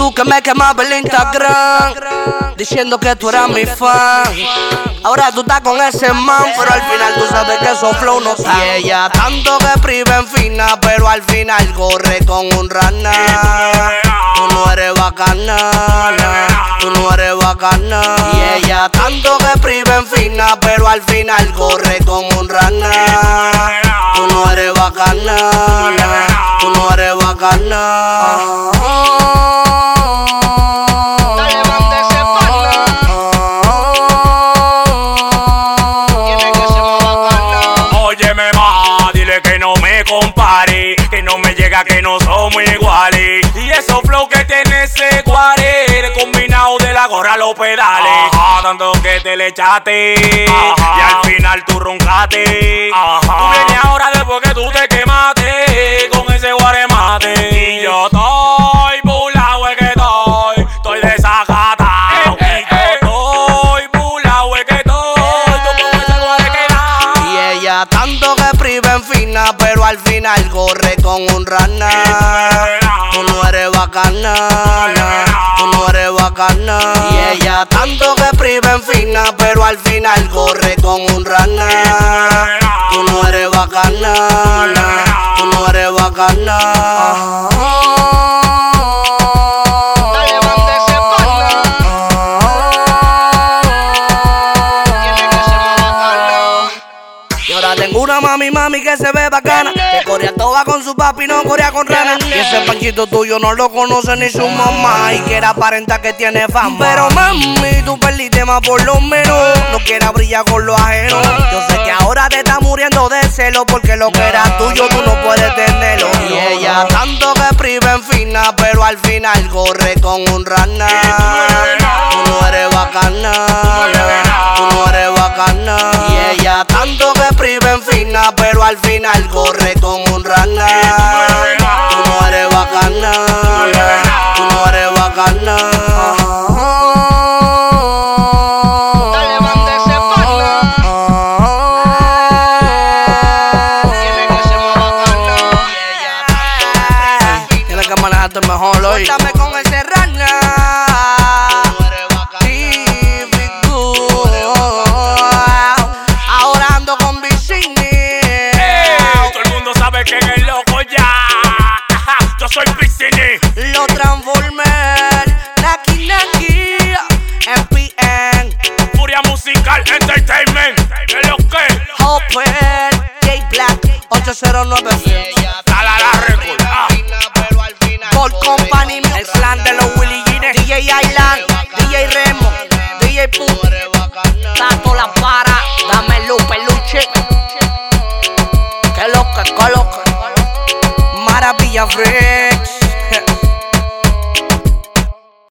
Tú que me quemabas el Instagram, diciendo que tú eras mi fan. Ahora tú estás con ese man, pero al final tú sabes que esos flow no están. Y ella tanto que priva en fina, pero al final corre con un rana. Tú no eres bacana, tú no eres bacana. Y ella tanto que priva en fina, pero al final corre con un rana. Tú no eres bacana, tú no eres bacana. Compare, que no me llega que no somos iguales. Y esos flow que tiene ese guare, combinado de la gorra los pedales. Ajá, tanto que te le echaste, y al final tú roncaste. Tú vienes ahora después que tú te quemaste, final corre con un rana. Tú no eres bacana, tú no eres bacana. Y ella tanto que priva en fina, pero al final corre con un rana. Tú no eres bacana, tú no eres bacana. Ahora tengo una mami, mami que se ve bacana. Que corea toda con su papi, no corea con rana. Y ese panchito tuyo no lo conoce ni su mamá. Y que era aparenta que tiene fama. Pero mami, tú perdiste más por lo menos. No quieras brillar con lo ajeno. Yo sé que ahora te está muriendo de celo. Porque lo que era tuyo tú no puedes tenerlo. Y ella tanto que priva en fina. Pero al final corre con un rana. Pero al final corre con un rana. Tú no eres bacana, tú no eres bacana. Dale, mande ese Tiene que manejarte mejor hoy. Cuéntame con ese rana. Todo el mundo sabe que es el loco ya. Yo soy Piscini. Lo transformer, Naki Naki, MPN, Furia Musical Entertainment. ¿Qué es lo que? Hopper, J Black, 809 La la la record. Ah. Gold Company, el clan de los Willy Gines, DJ Island, DJ Remo, DJ Pum, Tato La Para, dame loca. Maravilla Fred.